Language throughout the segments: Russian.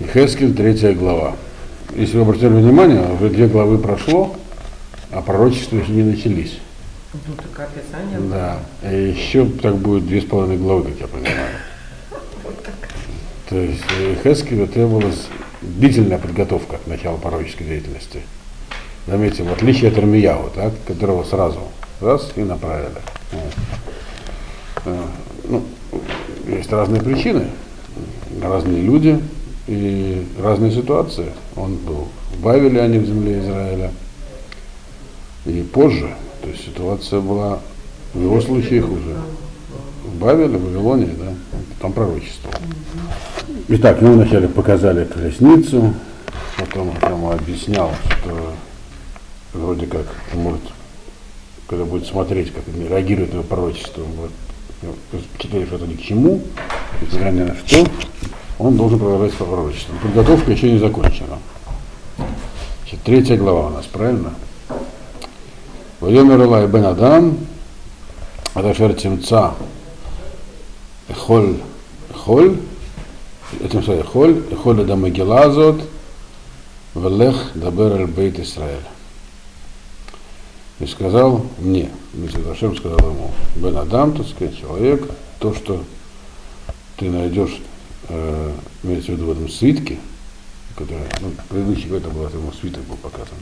Хескель, третья глава. Если вы обратили внимание, уже две главы прошло, а пророчества еще не начались. Ну, так описание. Да. И еще так будет две с половиной главы, как я понимаю. То есть Хескелю требовалась длительная подготовка к началу пророческой деятельности. Заметьте, в отличие от Армияу, так, которого сразу раз и направили. Вот. Э, Ну, есть разные причины, разные люди и разные ситуации. Он был в Бавеле, а не в земле Израиля. И позже, то есть ситуация была в его случае хуже. В Бавеле, в Вавилоне, да, там пророчество. Итак, ему вначале показали колесницу, потом он ему объяснял, что вроде как может, когда будет смотреть, как на его пророчество, он будет ну, это ни к чему, ни на что, он должен продолжать свое пророчество. Подготовка еще не закончена. Значит, третья глава у нас, правильно? Вайомер Элай бен Адам, Адашер Тимца, Эхоль, Эхоль, этим словом Эхоль, Эхоль Адам Агилазот, Велех Дабер Аль Бейт Исраэль. И сказал мне, Митя Дашем сказал ему, Бен Адам, так сказать, человек, то, что ты найдешь, э, имеется в виду в этом свитке, который, ну, предыдущий это был, это ему свиток был показан,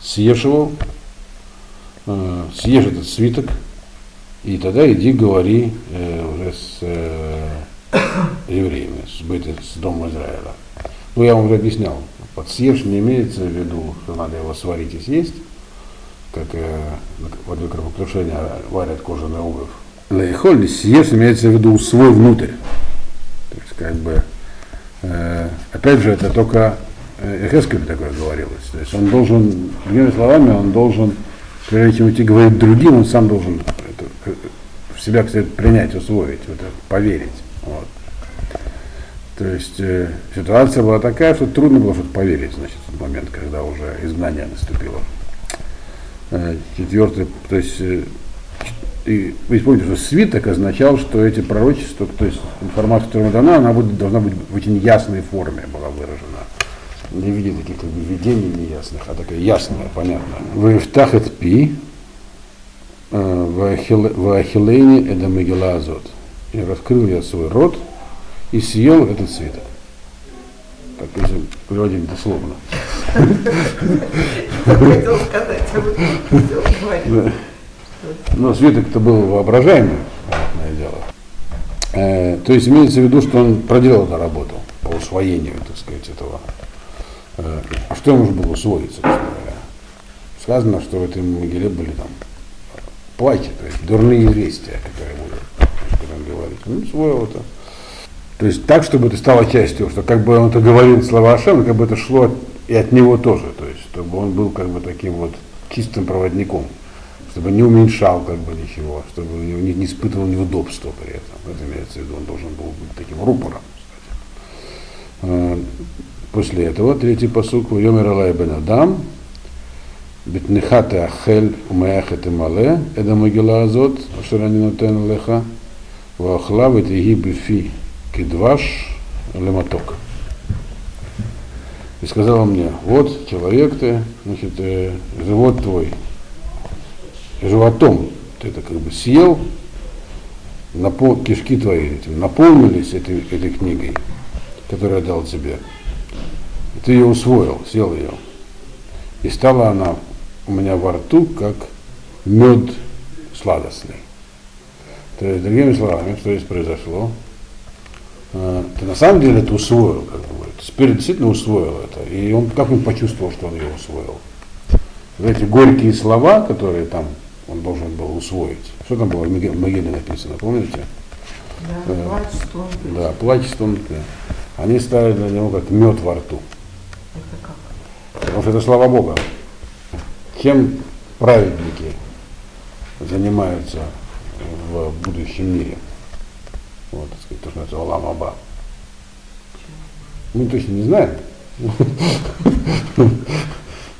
съешь его, э, съешь этот свиток, и тогда иди говори э, уже с э, евреями, с, быт, с Домом Израиля. Ну, я вам уже объяснял, под съешь не имеется в виду, что надо его сварить и съесть, как э, во время кровокрушения варят кожаный обувь. Лейхоль, съешь имеется в виду свой внутрь. То есть, как бы, э, опять же, это только Эхескель такое говорилось. То есть он должен, другими словами, он должен, прежде чем идти говорить другим, он сам должен это, э, в себя, кстати, принять, усвоить, в это, поверить. Вот. То есть э, ситуация была такая, что трудно было что-то поверить, значит, в тот момент, когда уже изгнание наступило. Э, четвертый, то есть, э, и вы помните, что свиток означал, что эти пророчества, то есть информация, которая дана, она будет, должна быть в очень ясной форме была выражена. Не в виде таких как бы, видений неясных, а такая ясная, понятная. В Ифтахет Пи, в Ахилейне Эдамигела Азот. И раскрыл я свой рот и съел этот свиток. Так, если переводить дословно. Хотел сказать, а вы говорите. Но свиток-то был воображаемый, понятное дело. Э, то есть имеется в виду, что он проделал эту работу по усвоению, так сказать, этого. Э, а что ему же было усвоить, собственно говоря? Сказано, что в этой могиле были там плачи, то есть дурные известия, которые будут, когда он говорит. Ну, усвоил это. То есть так, чтобы это стало частью, что как бы он это говорил слова Ашем, как бы это шло и от него тоже, то есть чтобы он был как бы таким вот чистым проводником, чтобы не уменьшал как бы ничего, чтобы не, не испытывал неудобства при этом. Это имеется в виду, он должен был быть таким рупором. кстати. Э, После этого третий посук Йомер Алай бен Адам, Битнехате Ахель Умеахет Мале, Эда Могила Азот, Ашерани Нотен Леха, Вахла Ветиги Бифи Кидваш Лематок. И сказала мне, вот человек ты, значит, э, живот твой, животом ты это как бы съел, напол, кишки твои этим наполнились этой, этой книгой, которую я дал тебе. И ты ее усвоил, съел ее. И стала она у меня во рту, как мед сладостный. То есть, другими словами, что здесь произошло? Э, Ты на самом деле это усвоил, как бы. Теперь действительно усвоил это. И он как он почувствовал, что он ее усвоил? Эти горькие слова, которые там он должен был усвоить. Что там было в Могиле написано, помните? Да, Э, плачь, что он Да, плач тонкая. Они стали для него как мед во рту. Это как? Потому что это слава Бога. Чем праведники занимаются в будущем мире? Вот, так сказать, то, что называется Алам Аба. Мы точно не знаем.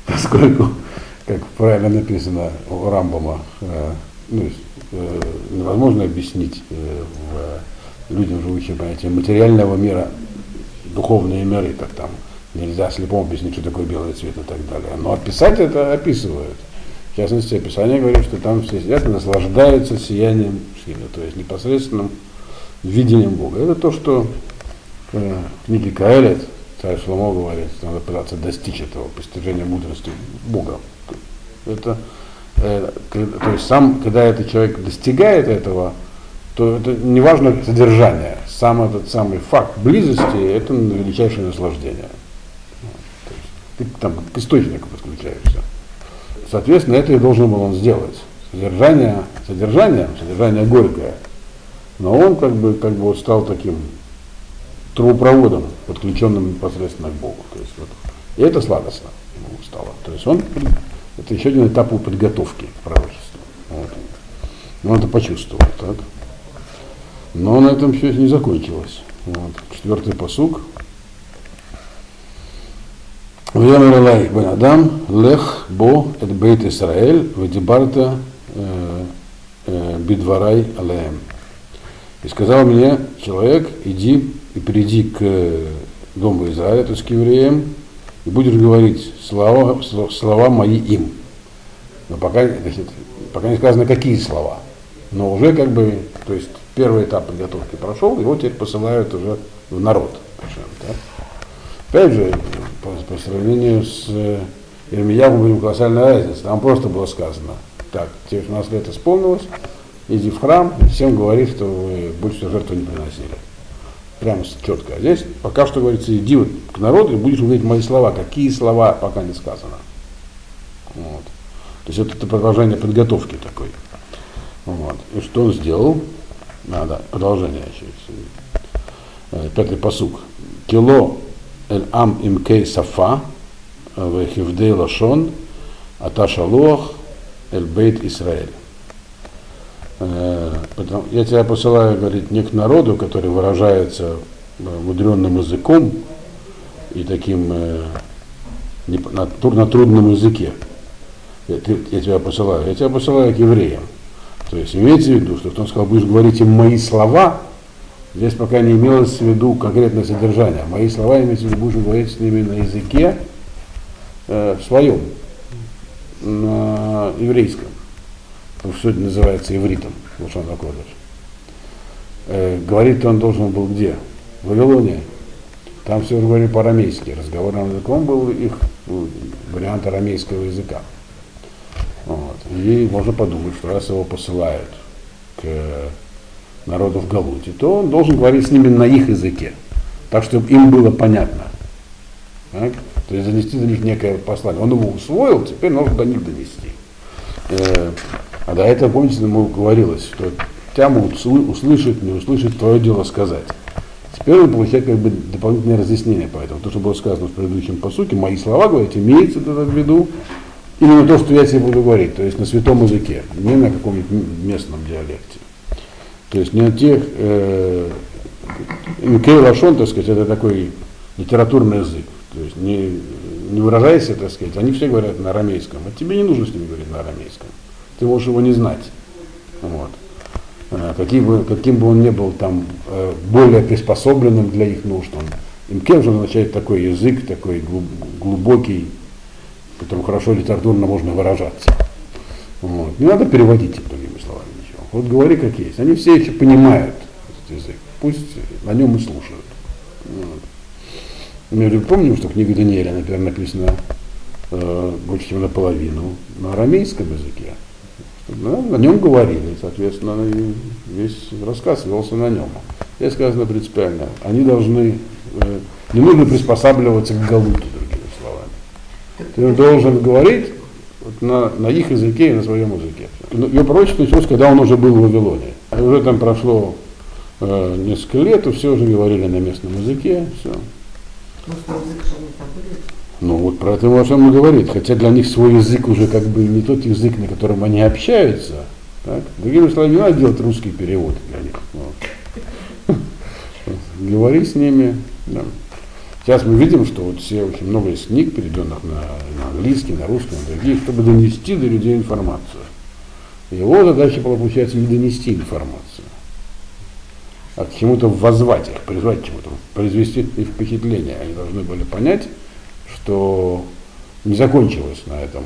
Поскольку, как правильно написано у Рамбама, э, ну, э, невозможно объяснить э, людям, живущим понятие материального мира духовные миры, так там нельзя слепому объяснить, что такое белый цвет и так далее. Но описать это описывают. В частности, описание говорит, что там все сидят и наслаждаются сиянием Шхина, то есть непосредственным видением Бога. Это то, что э, в книге Каэлет царь Шломо говорит, что надо пытаться достичь этого постижения мудрости Бога. Это, э, то есть сам, когда этот человек достигает этого, то это не важно содержание, сам этот самый факт близости, это величайшее наслаждение. Ты там к источнику подключаешься. Соответственно, это и должен был он сделать. Содержание, содержание, содержание горькое. Но он как бы, как бы вот стал таким трубопроводом, подключенным непосредственно к Богу. То есть вот, и это сладостно ему стало. То есть он, это еще один этап подготовки к пророчеству. Вот. Он это почувствовал. Так? Но на этом все не закончилось. Вот. Четвертый посук. ויאמר אליי בן אדם, לך בו את בית ישראל ודיברת бедварай алеем. И сказал мне человек, иди и приди к дому Израиля, то есть к евреям, и будешь говорить слова, слова мои им. Но пока, значит, пока не сказано, какие слова. Но уже как бы, то есть первый этап подготовки прошел, его теперь посылают уже в народ. Да? Опять же, по, по сравнению с Ирмиявом говорим колоссальная разница. Там просто было сказано, так, тебе 16 лет исполнилось, иди в храм, всем говори, что вы больше жертву не приносили. Прямо четко. А здесь пока что говорится, иди вот к народу и будешь говорить мои слова. Какие слова пока не сказано. Вот. То есть это, продолжение подготовки такой. Вот. И что он сделал? Надо, продолжение еще. Э, пятый посук. Кило эль ам имкей сафа вехивдей лашон аташалуах эль бейт Исраэль. Э, я тебя посылаю, говорит, не к народу, который выражается э, мудренным языком и таким на, на трудном языке. Я тебя посылаю. Я тебя посылаю к евреям. То есть имеется в виду, что он сказал, будешь говорить им мои слова, здесь пока не имелось в виду конкретное содержание. Мои слова имеется в виду, будешь говорить с ними на языке э, своем, на еврейском. Что это называется ивритом, Лушан Акодыш. Э, говорить он должен был где? В Вавилоне. Там все говорили по-арамейски. Разговорным языком был их вариант арамейского языка. Вот. И можно подумать, что раз его посылают к народу в Галуте, то он должен говорить с ними на их языке, так, чтобы им было понятно. Так? То есть занести до них некое послание. Он его усвоил, теперь нужно до них донести. А до этого, помните, ему говорилось, что тебя могут услышать, не услышать, твое дело сказать. Теперь он получает как бы дополнительное разъяснение по этому. То, что было сказано в предыдущем посуке, мои слова, говорить, имеется это в виду, именно то, что я тебе буду говорить, то есть на святом языке, не на каком-нибудь местном диалекте. То есть не на тех, э, Кей Лашон, так сказать, это такой литературный язык. То есть не, не выражайся, так сказать, они все говорят на арамейском. А тебе не нужно с ними говорить на арамейском. Ты можешь его не знать. Вот. Э, каким бы, каким бы он ни был там э, более приспособленным для их нужд, он, Имкем же означает такой язык, такой глубокий, которым хорошо литературно можно выражаться. Вот. Не надо переводить их другими словами ничего. Вот говори как есть. Они все еще понимают этот язык. Пусть на нем и слушают. Вот. Мы помним, что книга Даниэля, например, написана э, больше, чем наполовину на арамейском языке. Да, на нем говорили, соответственно, весь рассказ велся на нем. Здесь сказано принципиально, они должны, э, не нужно приспосабливаться к галуту, ты должен говорить вот на, на их языке и на своем языке. Ее пророчество началось, когда он уже был в Вавилоне. Уже там прошло э, несколько лет, и все уже говорили на местном языке. Все. Ну вот про это всем и. Хотя для них свой язык уже как бы не тот язык, на котором они общаются. Так? Другими словами, не надо делать русский перевод для них. Вот. Говори с ними. Сейчас мы видим, что вот все очень много из книг, переведенных на, на английский, на русский, на другие, чтобы донести до людей информацию. Его задача была, получается, не донести информацию, а к чему-то воззвать их, призвать к чему-то, произвести их впечатление. Они должны были понять, что не закончилась на этом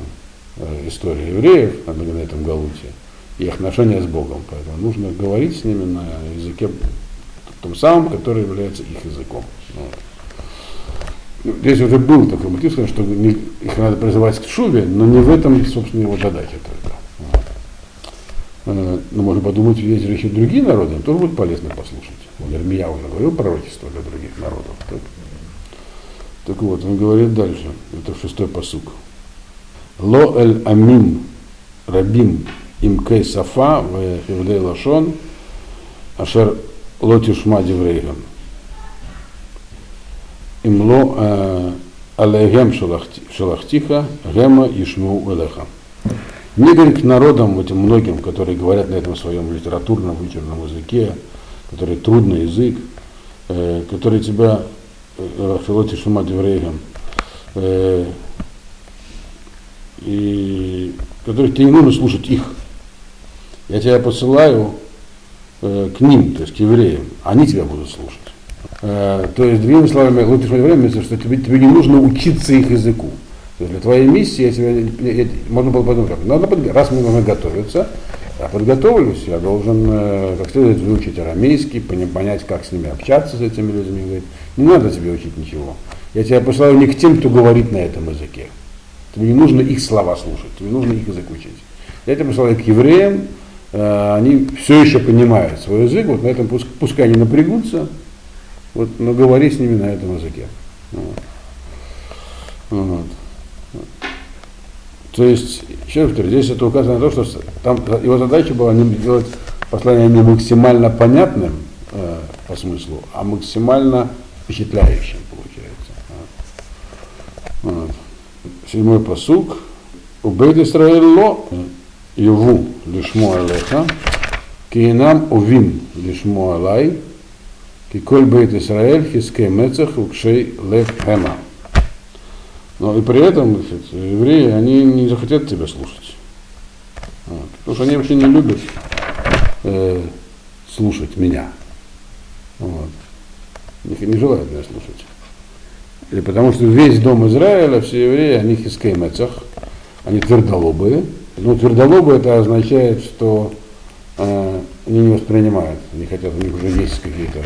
э, история евреев, на, на этом Галуте, и их отношения с Богом. Поэтому нужно говорить с ними на языке том самом, который является их языком. Вот. Ну, Здесь уже был такой мотив, что их надо призывать к шубе, но не в этом, собственно, его задача только. Э, Но можно подумать, есть же еще другие народы, им тоже будет полезно послушать. Вот Ирмия уже говорил пророчество для других народов. Так? Так вот, он говорит дальше, это шестой посук. Ло эль амим рабим им кей сафа в хевлей лашон ашер ло тишма диврейгам. Им ло э, алейгем шалахти- шалахтиха гема ишму элеха. Не говори к народам, этим многим, которые говорят на этом своем литературном, вычурном языке, который трудный язык, э, который тебя э, филоти шума деврейгам, э, и которых тебе не нужно слушать их. Я тебя посылаю к ним, то есть к евреям, они тебя будут слушать. То есть, другими словами, лучше время, что тебе, тебе не нужно учиться их языку. То есть для твоей миссии я тебе, я- я- можно было подумать, надо раз мы должны готовиться, я подготовлюсь, я должен э, как следует выучить арамейский, понять, как с ними общаться, с этими людьми. Говорит, не надо тебе учить ничего. Я тебя посылаю не к тем, кто говорит на этом языке. Тебе не нужно их слова слушать, тебе нужно их язык учить. Я тебя посылаю к евреям, э, они все еще понимают свой язык, вот на этом пуск- пускай они напрягутся, вот, но говори с ними на этом языке. Вот. Вот. То есть, еще раз повторю, здесь это указано на то, что там его задача была не сделать послание не максимально понятным э, по смыслу, а максимально впечатляющим получается. Вот. Седьмой посук. У Бейт Исраэль ло его лишмо алеха, киинам увин лишмо алай, ки коль Бейт Исраэль хискей мецах укшей лев хема. Но и при этом значит, евреи, они не захотят тебя слушать. Вот. Потому что они вообще не любят э, слушать меня. Вот. Не, не желают меня слушать. Или потому что весь дом Израиля, все евреи, они хискей мецах, они твердолобые. Ну, твердолобые это означает, что э, они не воспринимают, не хотят, у них уже есть какие-то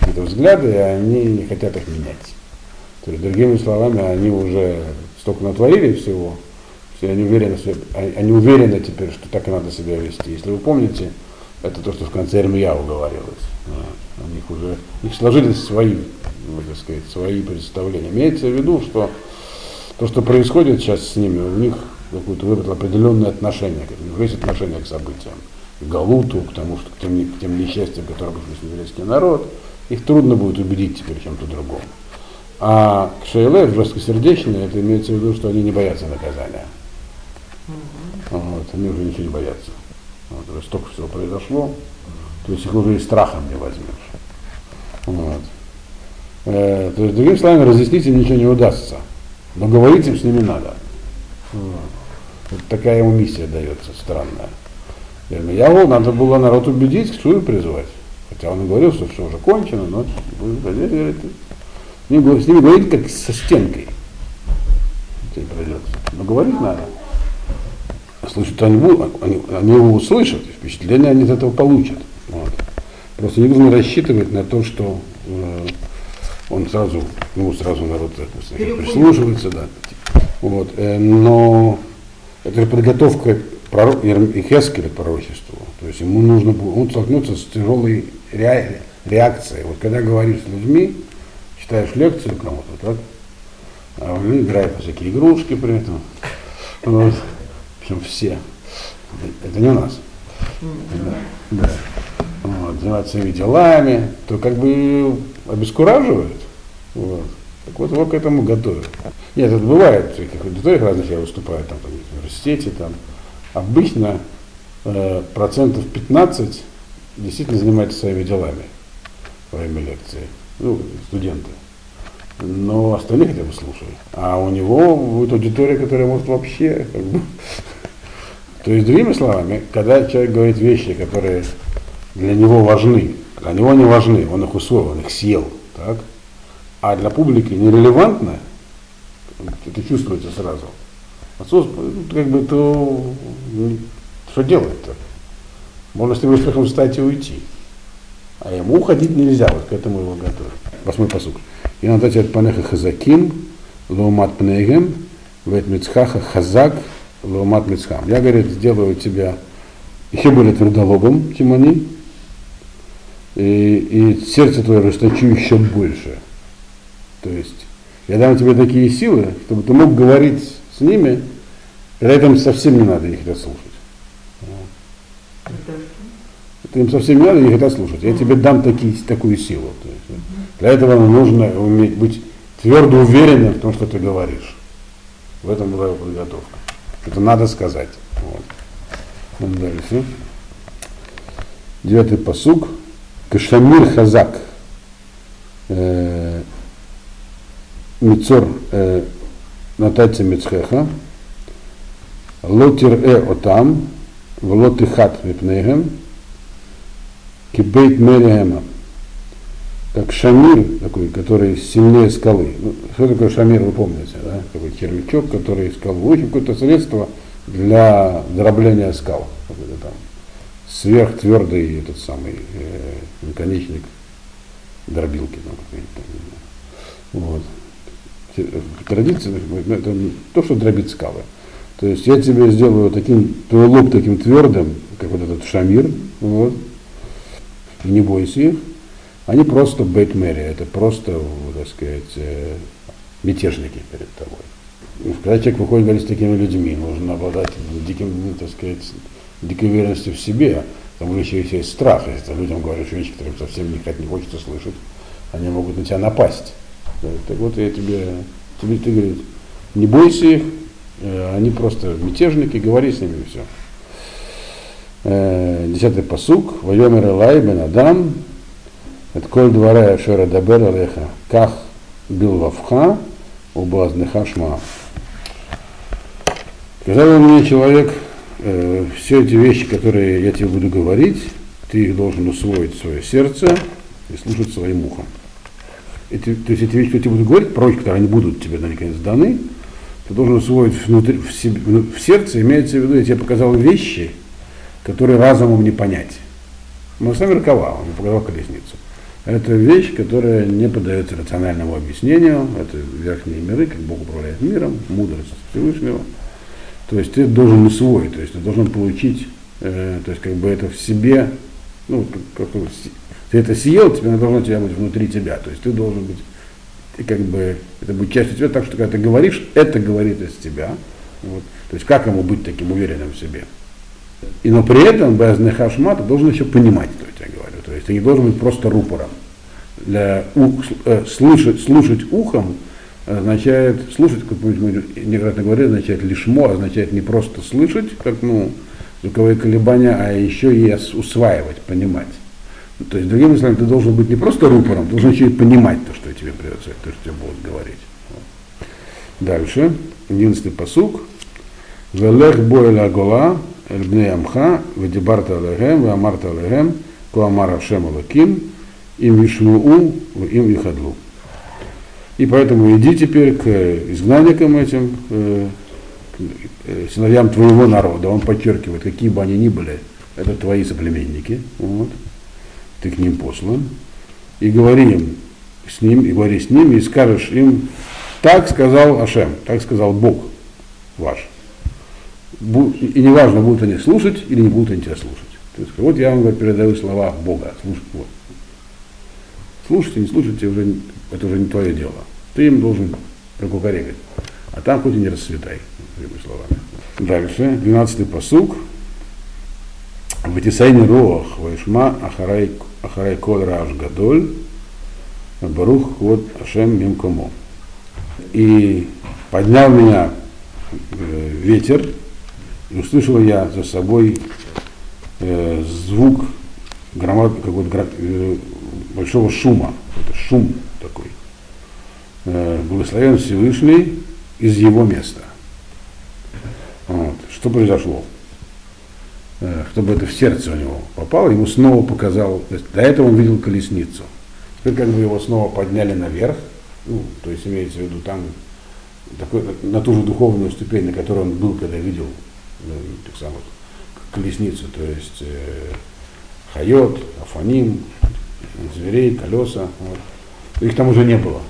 какие взгляды, и они не хотят их менять. То есть, другими словами, они уже столько натворили всего, что они уверены, они они уверены теперь, что так и надо себя вести. Если вы помните, это то, что в конце Эрмияу говорилось. Вот. У них уже, у них сложились свои, ну, так сказать, свои представления. Имеется в виду, что то, что происходит сейчас с ними, у них какое-то выработало определенное отношение, у них есть отношение к событиям, к Галуту, к тому, что к тем, к тем несчастьям, которые пришли еврейский народ, их трудно будет убедить теперь чем-то другом. А к Шейле, жесткосердечные, это имеется в виду, что они не боятся наказания. Вот, они уже ничего не боятся. Вот, уже столько всего произошло, то есть их уже и страхом не возьмешь. Вот. Э, то есть, другими словами, разъяснить им ничего не удастся. Но говорить им с ними надо. Вот. Вот такая ему миссия дается, странная. Ирмияву надо было народ убедить, к призвать. Хотя он и говорил, что все уже кончено, но будет говорить, говорит, с ним, говорит- с ними говорить как со стенкой. Тебе придется. Но говорить надо. Слышат они, они, они его услышат, впечатление они от этого получат. Вот. Просто не нужно рассчитывать на то, что э, он сразу, ну сразу народ значит, прислушивается, да. Вот. Э, но это же подготовка пророк, Ихескеля к пророчеству. То есть ему нужно было, он столкнется с тяжелой ре- реакцией. Вот когда говоришь с людьми, читаешь лекцию кому-то, так, а они играют всякие игрушки при этом. Вот. Причем все. Это не у нас. Да. да. Вот, занимаются своими делами, то как бы обескураживают. Вот. Так вот его к этому готовят. Нет, это бывает, в аудиториях разных я выступаю, там, там, в университете, там. Обычно э, процентов 15 действительно занимаются своими делами во время лекции. Ну, студенты. Но остальные хотя бы слушают. А у него будет аудитория, которая может вообще как бы, то есть, другими словами, когда человек говорит вещи, которые для него важны, Для него они важны, он их усвоил, он их съел. Так? А для публики нерелевантно, это чувствуется сразу. Отсутствие, ну, как бы, то ну, что делать-то? Можно с ним успехом встать и уйти. А ему уходить нельзя, вот к этому его готовят. Восьмой посук. И надо от панеха хазаким, לעומת פניהם, ואת מצחך חזק, לעומת מצחם. Я, говорит, сделаю тебя еще более твердолобым, чем и, и сердце твое расточу еще больше. То есть я дам тебе такие силы, чтобы ты мог говорить с ними, когда им совсем не надо их это Это им совсем не надо, их это слушать. Я тебе дам такие, такую силу. То есть, для этого нужно уметь быть твердо уверенным в том, что ты говоришь. В этом была его подготовка. Это надо сказать. Вот. Ну, дальше. Девятый посук. Кашамир Хазак. Э, Мицор э, Натати Мицхеха. Лотир э отам. Влотихат мипнегем. Кибейт мериема. Как шамир такой, который сильнее скалы. Ну, что такое шамир, вы помните, да? Такой кирпичок, который скалу. В общем, какое-то средство для дробления скал. Какой-то там сверхтвердый этот самый э, наконечник дробилки. Там, там, вот. Традиция, это то, что дробит скалы. То есть я тебе сделаю таким, твой лоб таким твердым, как вот этот шамир, вот, и не бойся их. Они просто бейтмери, это просто, так сказать, э, мятежники перед тобой. Когда человек выходит говорить с такими людьми, нужно обладать диким, так сказать, дикой уверенностью в себе. Там еще есть страх, если ты людям говоришь вещи, которые совсем никак не хочется слышать, они могут на тебя напасть. Так вот я тебе, тебе ты говоришь, не бойся их, э, они просто мятежники, говори с ними и все. Э, десятый посук, Вайомер Элай бен Адам, коль двора Шера Дабер Алеха, Ках бил вавха, убазнеха шма. Сказал мне человек, э, все эти вещи, которые я тебе буду говорить, ты их должен усвоить в свое сердце и слушать своим ухом. Эти, то есть эти вещи, которые тебе буду говорить, прочь, которые они будут тебе наконец даны, ты должен усвоить внутри, в, себе, в сердце, имеется в виду, я тебе показал вещи, которые разумом не понять. Но сам Ракова, он показал колесницу. Это вещь, которая не поддается рациональному объяснению. Это верхние миры, как Бог управляет миром, мудрость Всевышнего. То есть ты должен усвоить, то есть ты должен получить, э, то есть как бы это в себе, ну, как, как, ты это съел, тебе должно тебя быть внутри тебя. То есть ты должен быть, ты как бы, это будет частью тебя, так что когда ты говоришь, это говорит из тебя. Вот. То есть как ему быть таким уверенным в себе? И но при этом без нехашма ты должен еще понимать, что я тебе говорю. То есть ты не должен быть просто рупором. Для ух, э, слышать, слушать ухом означает, слушать, как мы неоднократно говорили, означает лишмо, означает не просто слышать, как ну, звуковые колебания, а еще и усваивать, понимать. То есть, другими словами, ты должен быть не просто рупором, ты должен еще и понимать то, что тебе придется, то, что тебе будут говорить. Дальше, одиннадцатый посук. Велех боэля гола, эль бней амха, ведибарта алехем, веамарта алехем, куамар Ашем алаким, им вишмуу, им вихадлу. И поэтому иди теперь к изгнанникам этим, э, э, сыновьям твоего народа. Он подчеркивает, какие бы они ни были, это твои соплеменники. Вот. Ты к ним послан. И говори им с ним, и говори с ними, и скажешь им, так сказал Ашем, так сказал Бог ваш. И неважно, будут они слушать или не будут они тебя слушать. То есть, вот я вам передаю слова Бога. Слушать, вот. Слушайте, не слушайте, уже, это уже не твое дело. Ты им должен прокукарекать. А там хоть и не расцветай, другими словами. Дальше, 12-й посук. Ватисайни роах вайшма ахарай, ахарай кол раш гадоль барух вот ашем мимкомо. И поднял меня э, ветер, и услышал я за собой э, звук громад, какого-то э, большого шума. Это шум такой. Э, благословен Всевышний из его места. Вот. Что произошло? э, чтобы это в сердце у него попало, ему снова показал, то есть до этого он видел колесницу. Теперь как бы его снова подняли наверх, ну, то есть имеется в виду там такой, на ту же духовную ступень, на которой он был, когда видел так самых, колесницу, то есть э, хайот, афаним, зверей, колеса. Вот. Их там уже не было.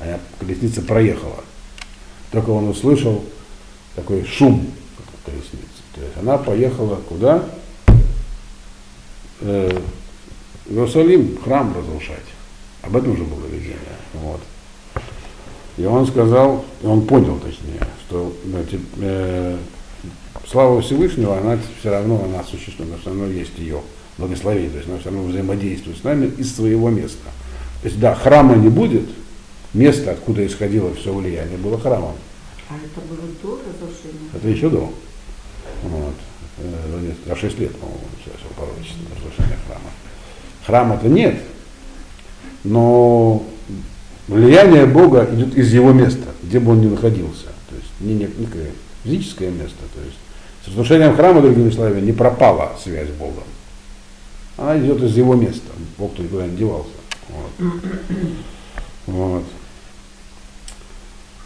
А колесница проехала. Только он услышал такой шум колесницы. То есть она поехала куда? Э, в Иерусалим, храм разрушать. Об этом уже было видение. Вот. И он сказал, он понял точнее, что значит, э, слава Всевышнего, она все равно, она существует, она все равно есть ее благословение, то есть она все равно взаимодействует с нами из своего места. То есть да, храма не будет, место, откуда исходило все влияние, было храмом. А это было до разрушения? Это еще до. Вот. Э, За 6 лет, по-моему, началось пророчество разрушение храма. Храма-то нет, но влияние Бога идет из его места, где бы он ни находился. То есть не некое физическое место. То есть с разрушением храма, другими словами, не пропала связь с Богом. Она идет из его места. Бог-то никуда не девался. Вот. Вот.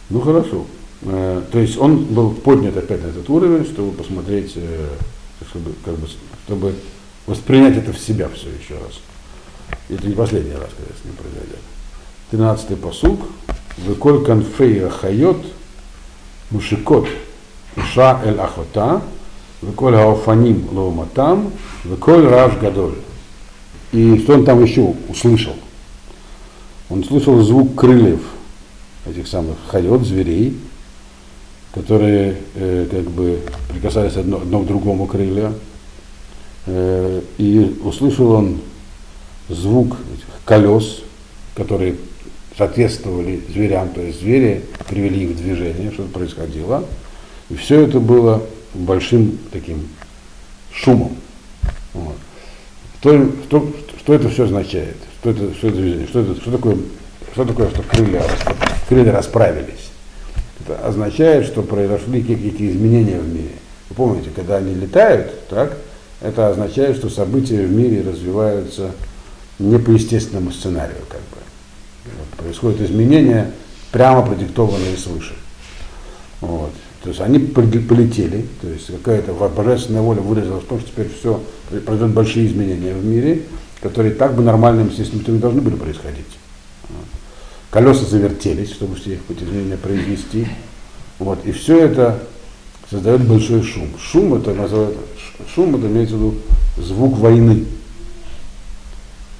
Ну хорошо. Э, то есть он был поднят опять на этот уровень, чтобы посмотреть, э, чтобы, как бы, чтобы воспринять это в себя все еще раз. Это не последний раз, когда с ним произойдет. Тринадцатый посуг. וקול כנפי החיות משיקות אישה אל אחותה וקול האופנים לעומתם וקול רעש גדול. И что он там еще услышал? Он слышал звук крыльев этих самых חיות, зверей, которые э, как бы прикасались одно, одно к другому крылья. Э, и услышал он звук этих колес, которые соответствовали зверям, то есть звери привели их в движение, что-то происходило. И все это было большим таким шумом. Вот. Что, что, что это все означает? Что это, что это движение? Что, это, что, такое, что такое, что крылья, крылья расправились? Это означает, что произошли какие-то изменения в мире. Вы помните, когда они летают, так, это означает, что события в мире развиваются не по естественному сценарию, как бы. Происходят изменения, прямо продиктованные свыше. Вот. То есть они полетели, то есть какая-то божественная воля выразилась в том, что теперь все, произойдут большие изменения в мире, которые так бы нормальным путем должны были происходить. Колеса завертелись, чтобы все эти изменения произвести. Вот. И все это создает большой шум. Шум это называют, шум это имеется в виду звук войны.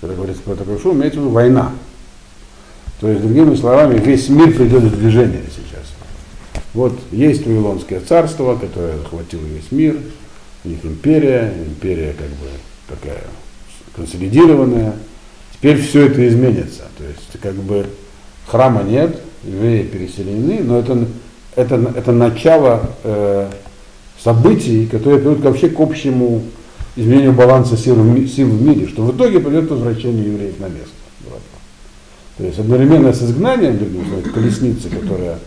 Когда говорится про такой шум, имеется в виду война. То есть, другими словами, весь мир придет в движение сейчас. Вот есть Вавилонское царство, которое захватило весь мир, у них империя, империя как бы такая консолидированная. Теперь все это изменится. То есть как бы храма нет, евреи переселены, но это, это, это начало э, событий, которые приведут вообще к общему изменению баланса сил, сил в мире, что в итоге придет возвращение евреев на место. То есть одновременно с изгнанием, колесницы, которая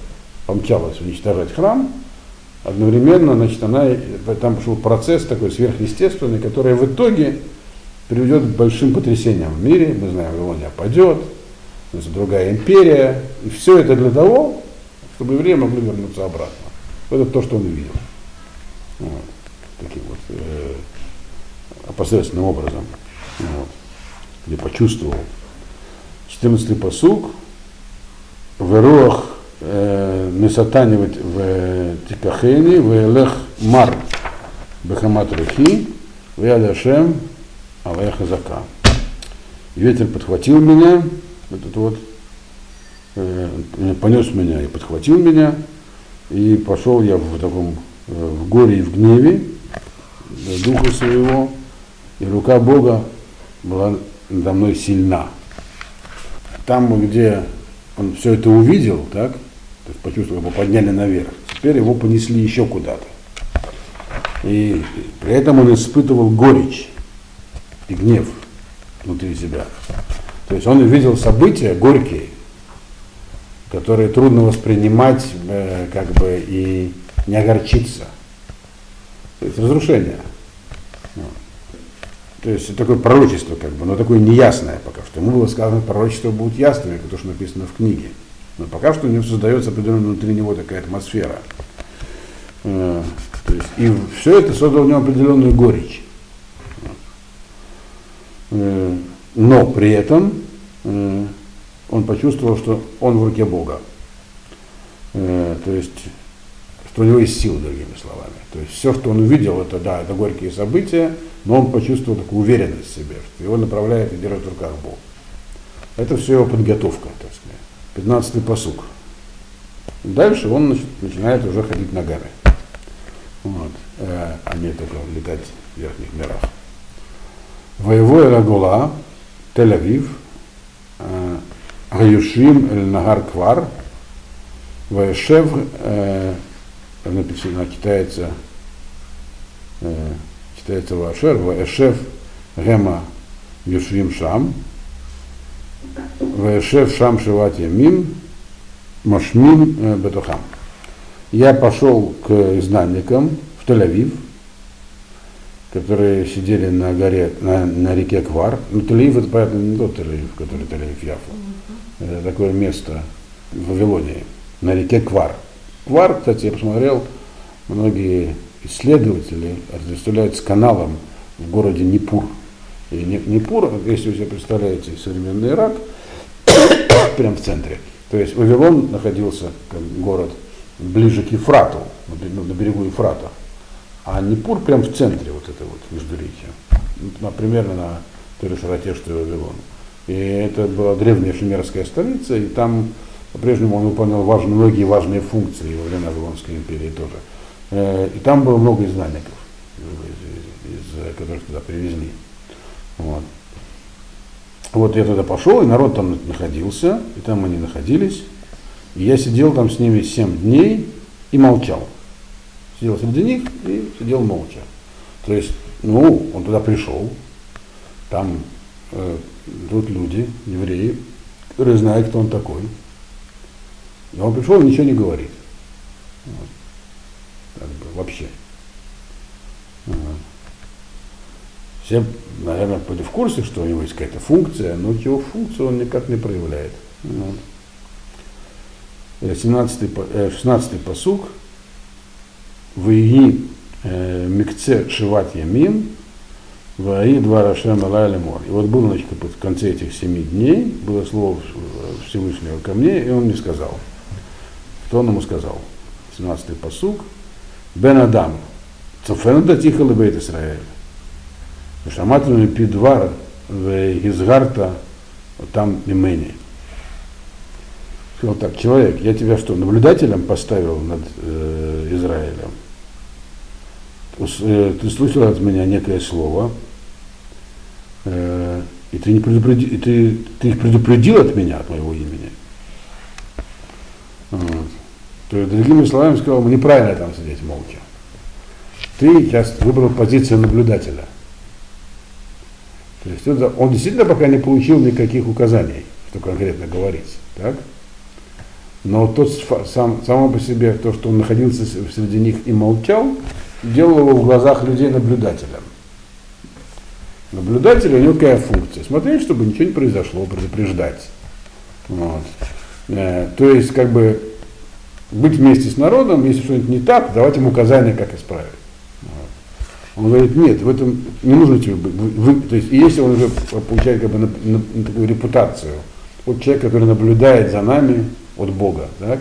помчалась уничтожать храм, одновременно, значит, она, там шел процесс такой сверхъестественный, который в итоге приведет к большим потрясениям в мире. Мы знаем, Вавилония падет, другая империя. И все это для того, чтобы евреи могли вернуться обратно. Это то, что он увидел. Вот. Таким вот э, опосредственным образом. Вот. Или почувствовал. 14 посуг. Веруах Месатанивать в Тикахени, в Элех Мар Бехамат Рухи, в Яляшем Алеха Зака. Ветер подхватил меня, этот вот, э, понес меня и подхватил меня, и пошел я в таком э, в горе и в гневе духа своего, и рука Бога была надо мной сильна. Там, где он все это увидел, так, то есть почувствовал, его подняли наверх. Теперь его понесли еще куда-то. И при этом он испытывал горечь и гнев внутри себя. То есть он увидел события горькие, которые трудно воспринимать э, как бы и не огорчиться. То есть разрушение. То есть такое пророчество, как бы, но такое неясное пока что. Ему было сказано, пророчество будет ясными, то, что написано в книге. Но пока что у него создается определенная внутри него такая атмосфера. Э, то есть, и все это создало в нем определенную горечь. Э, но при этом э, он почувствовал, что он в руке Бога. То есть, что у него есть сила, другими словами. То есть все, что он увидел, это да, это горькие события, но он почувствовал такую уверенность в себе, что его направляет и держит в руках Бог. Это все его подготовка, так сказать. 15-й посук. Дальше он начинает уже ходить ногами. Вот. Э, а не только летать в верхних мирах. Воевой Рагула, Тель-Авив, э, Гаюшим Эль Нагар Квар, Ваешев, э, написано, читается, э, читается Вашер, Ваешев Гема Юшвим Шам, Ваешев Шам Шиват Ямим, Машмин э, Бетухам. Я пошел к изгнанникам в Тель-Авив, которые сидели на горе, на, на реке Квар. Ну, Тель-Авив это, понятно, не тот Тель-Авив, который Тель-Авив Яфа. Это такое место в Вавилонии, на реке Квар. Квар, кстати, я посмотрел, многие исследователи отождествляют с каналом в городе Непур. И Непур, если вы себе представляете современный Ирак, прямо в центре. То есть Вавилон находился как город ближе к Ефрату, на ну, берегу Ефрата. А Непур прям в центре вот это вот междуречия. Ну, примерно на той же широте, что и Вавилон. И это была древняя шумерская столица, и там по-прежнему он выполнял важные, многие важные функции во время Вавилонской империи тоже. Э, и там было много изгнанников, из, из, из, которых туда привезли. Вот. вот я туда пошел, и народ там находился, и там они находились. И я сидел там с ними 7 дней и молчал. Сидел среди них и сидел молча. То есть, ну, он туда пришел, там э, тут люди, евреи, которые знают, кто он такой. И он пришел и ничего не говорит. Вот. Как бы, вообще. Вот. Все, наверное, были в курсе, что у него есть какая-то функция, но его функцию он никак не проявляет. Вот. 17, 16 посук. Ваи э, Микце Шиват Ямин, Ваи два Рашем Мор. И вот было, значит, в конце этих семи дней, было слово Всевышнего ко мне, и он мне сказал. Что он ему сказал? 17 посук. Бен Адам. Цофен тихо лебейт Исраэль. Шаматну пидвар Изгарта там имени сказал так, человек, я тебя что, наблюдателем поставил над э, Израилем? Ты слышал от меня некое слово, э, и ты не предупреди, и ты, ты предупредил от меня, от моего имени. Вот. То есть, другими словами, сказал, мы неправильно там сидеть молча. Ты сейчас выбрал позицию наблюдателя. То есть это, он действительно пока не получил никаких указаний, что конкретно говорить. Так? Но тот сам, само по себе, то, что он находился среди них и молчал, делал его в глазах людей наблюдателем. Наблюдатель у него какая функция? Смотреть, чтобы ничего не произошло, предупреждать. Вот. Э, то есть, как бы, быть вместе с народом, если что-нибудь не так, давать ему указания, как исправить. Он говорит, нет, в этом не нужно тебе быть. Вы, то есть, если он уже получает как бы, на, на, на такую репутацию, вот человек, который наблюдает за нами, от Бога, так,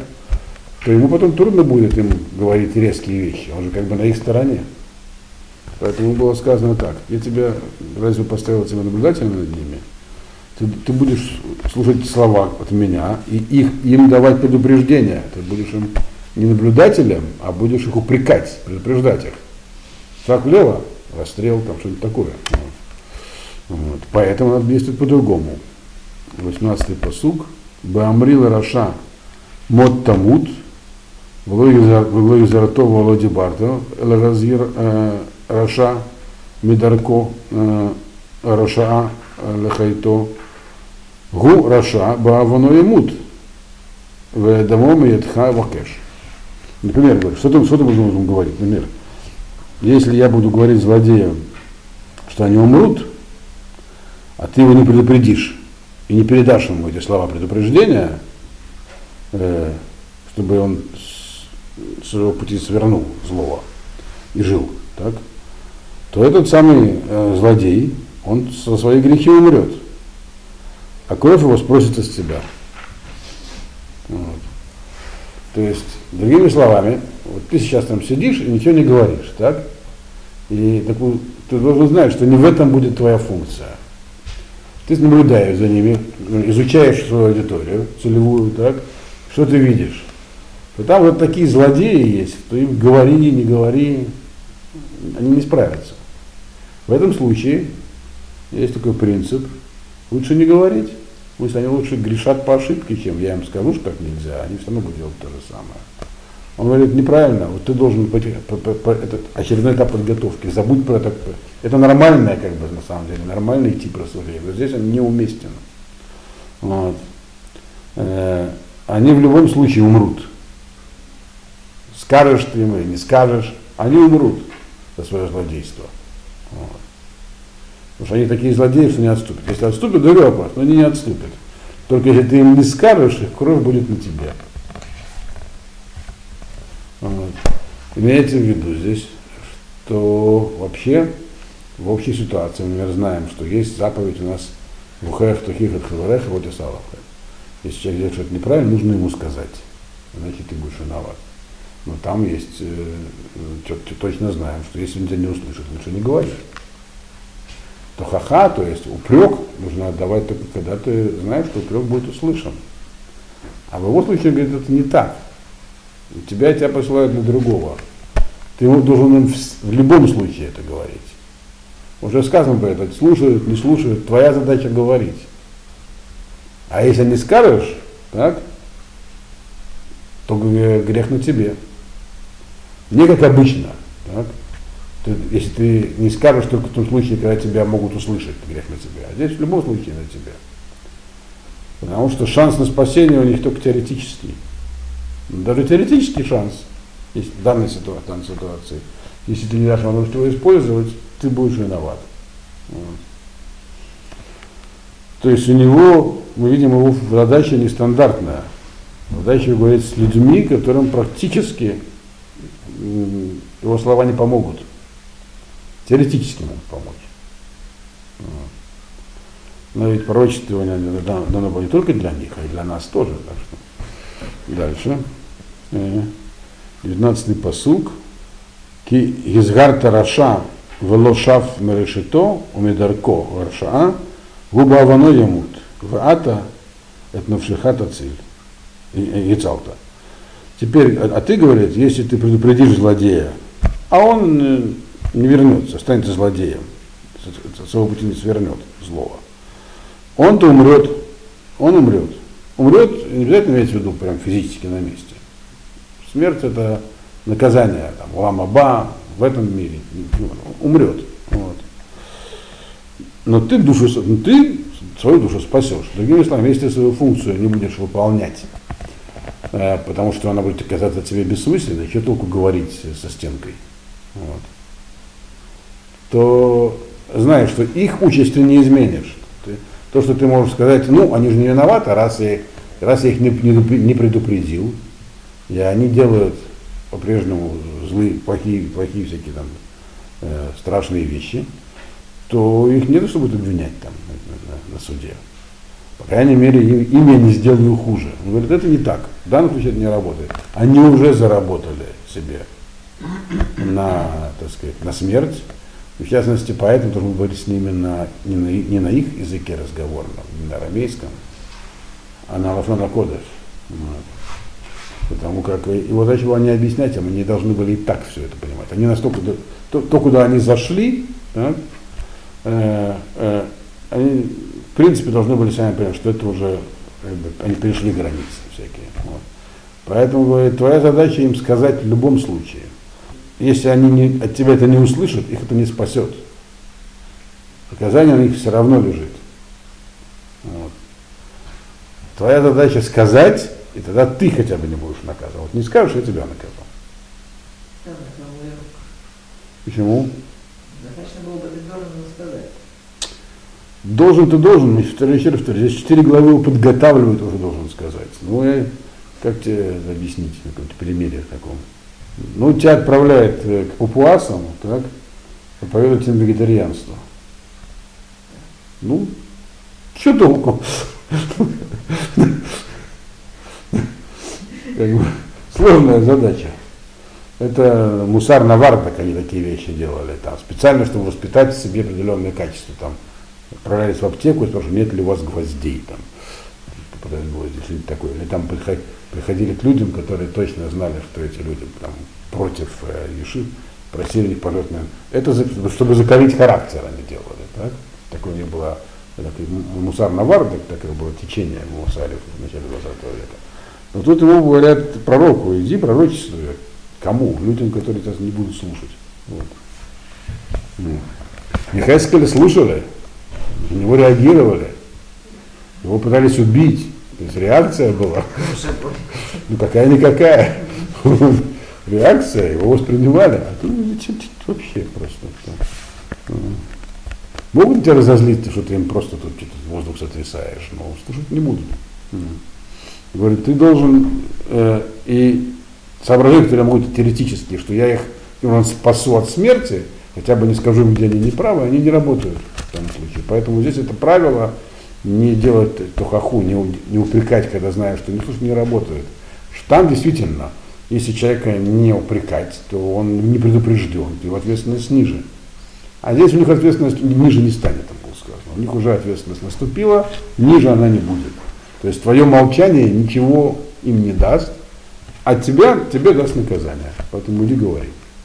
то ему потом трудно будет им говорить резкие вещи. Он же как бы на их стороне. Поэтому было сказано так, я тебя разве поставил тебя наблюдателем над ними? Ты, ты будешь слушать слова от меня и их, им давать предупреждения. Ты будешь им не наблюдателем, а будешь их упрекать, предупреждать их. Шаг влево, расстрел, там что-нибудь такое. Вот. Вот. Поэтому надо действовать по-другому. 18-й פסוק. באמרי לרשע מות תמות, ולא הזהרתו ולא דברת, להזהיר רשע מדרכו הרשעה לחיותו, הוא רשע בעוונו ימות, ודמו מידך אבקש. Например, что ты, что ты можем говорить? Например, если я буду говорить злодеям, что они умрут, а ты его не предупредишь и не передашь ему эти слова предупреждения, э, чтобы он с своего пути свернул злого и жил, так, то этот самый э, злодей, он со своей грехи умрет, а кровь его спросится с тебя. Вот. То есть, другими словами, вот ты сейчас там сидишь и ничего не говоришь, так? И так, ты должен знать, что не в этом будет твоя функция. Ты наблюдаешь за ними, изучаешь свою аудиторию целевую, так? Что ты видишь? То там вот такие злодеи есть, то им говори, не говори, они не справятся. В этом случае есть такой принцип, лучше не говорить. Пусть они лучше грешат по ошибке, чем я им скажу, что так нельзя, они все равно будут делать то же самое. Он говорит, неправильно, вот ты должен пойти, по, по, по, этот очередной этап подготовки, забудь про это. Это нормальное, как бы, на самом деле, нормальный тип рассуждения. Но здесь он неуместен. Вот. Э, они в любом случае умрут. Скажешь ты им или не скажешь, они умрут за свое злодейство. Вот. Потому что они такие злодеи, что не отступят. Если отступят, говорю вопрос, но они не отступят. Только если ты им не скажешь, их кровь будет на тебе. Вот. Имейте в виду здесь, что вообще в общей ситуации например, знаем, что есть заповедь у нас в Ухаях, Тухих, Хаварех, вот и Салаха. Если человек делает что-то неправильно, нужно ему сказать, иначе ты будешь виноват. Но там есть, э, точно знаем, что если он тебя не услышит, лучше не говоришь то хаха, то есть упрек нужно отдавать только когда ты знаешь, что упрек будет услышан. А в его случае, говорит, это не так. У тебя тебя посылают для другого. Ты должен им в любом случае это говорить. Уже сказано про это, слушают, не слушают, твоя задача говорить. А если не скажешь, так, то грех на тебе. Не как обычно. Так, ты, если ты не скажешь только в том случае, когда тебя могут услышать, грех на тебя. А здесь в любом случае на тебя. Потому что шанс на спасение у них только теоретический. Даже теоретический шанс есть в данной ситуации, в данной ситуации. Если ты не дашь возможность его использовать, ты будешь виноват. Вот. То есть у него, мы видим, его задача нестандартная. Задача говорить с людьми, которым практически его слова не помогут. Теоретически могут помочь. Но ведь пророчествование дано было не только для них, а и для нас тоже. Так что. Дальше. 19-й э, посук. Ки изгарта раша велошав мерешито умидарко варшаа губа авано ямут ваата этновшихата цель и цалта. Теперь, а, а ты, говорит, если ты предупредишь злодея, а он э, не вернется, останется злодеем, своего пути не свернет злого. Он-то умрет, он умрет. Умрет, не обязательно иметь в виду прям физически на месте. Смерть это наказание, там, ламаба в этом мире, умрет. Вот. Но ты душу, ну, ты свою душу спасешь. Другими словами, если ты свою функцию не будешь выполнять, э, потому что она будет казаться тебе бессмысленной, что толку говорить со стенкой. Вот то знаешь, что их участь ты не изменишь. То, что ты можешь сказать, ну, они же не виноваты, раз я, раз я их не, не, не предупредил, и они делают по-прежнему злые, плохие, плохие всякие там э, страшные вещи, то их не то, чтобы обвинять там на, на, на суде. По крайней мере, им, им я не сделаю хуже. Он говорит, это не так. В данном случае это не работает. Они уже заработали себе на, так сказать, на смерть, в частности, поэтому должен говорить с ними на, не, на, не на их языке разговорном, не на арамейском, а на Лашона Кодыш. Вот. Потому как его задача была не объяснять, а не должны были и так все это понимать. Они настолько, то, то куда они зашли, так, э, э, они в принципе должны были сами понять, что это уже, как бы, они перешли границы всякие. Вот. Поэтому говорит, твоя задача им сказать в любом случае если они не, от тебя это не услышат, их это не спасет. Наказание на них все равно лежит. Вот. Твоя задача сказать, и тогда ты хотя бы не будешь наказан. Вот не скажешь, я тебя наказал. Почему? Достаточно было бы должен сказать. Должен ты должен, второй еще раз здесь четыре главы его подготавливают, уже должен сказать. Ну, я, как тебе объяснить на каком-то примере таком? Ну, тебя отправляют э, к папуасам, так, проповедовать им вегетарианство. Ну, что толку? Как бы, сложная задача. Это мусар Навардак, они такие вещи делали там, специально, чтобы воспитать в себе определенные качества. Там, отправлялись в аптеку и спрашивали, нет ли у вас гвоздей там, подать гвозди, что-нибудь такое. Или там приход- приходили к людям, которые точно знали, что эти люди там, против э, Еши, просили их полетное. Это за- чтобы закалить характер они делали. Так? Такое них было такой м- мусар Навардак, такое было течение в в начале 20 века. Но тут ему говорят пророку, иди пророчествуй. Кому? Людям, которые сейчас не будут слушать. Вот. Ну. Слушали, на него реагировали, его пытались убить. То есть реакция была, ну какая-никакая. Реакция, его воспринимали, а тут ну, вообще просто. Могут тебя разозлить, что ты им просто тут воздух сотрясаешь, но слушать не будут. Говорит, ты должен э, и соображения, которые могут теоретические, что я их ну, спасу от смерти, хотя бы не скажу им, где они неправы, они не работают в этом случае. Поэтому здесь это правило не делать тухаху, не, не упрекать, когда знаешь, что не слушай, не работает. Что Там действительно, если человека не упрекать, то он не предупрежден, его ответственность ниже. А здесь у них ответственность ниже не станет, там было сказано. У них уже ответственность наступила, ниже она не будет. То есть твое молчание ничего им не даст, а тебя, тебе даст наказание. Поэтому иди говори.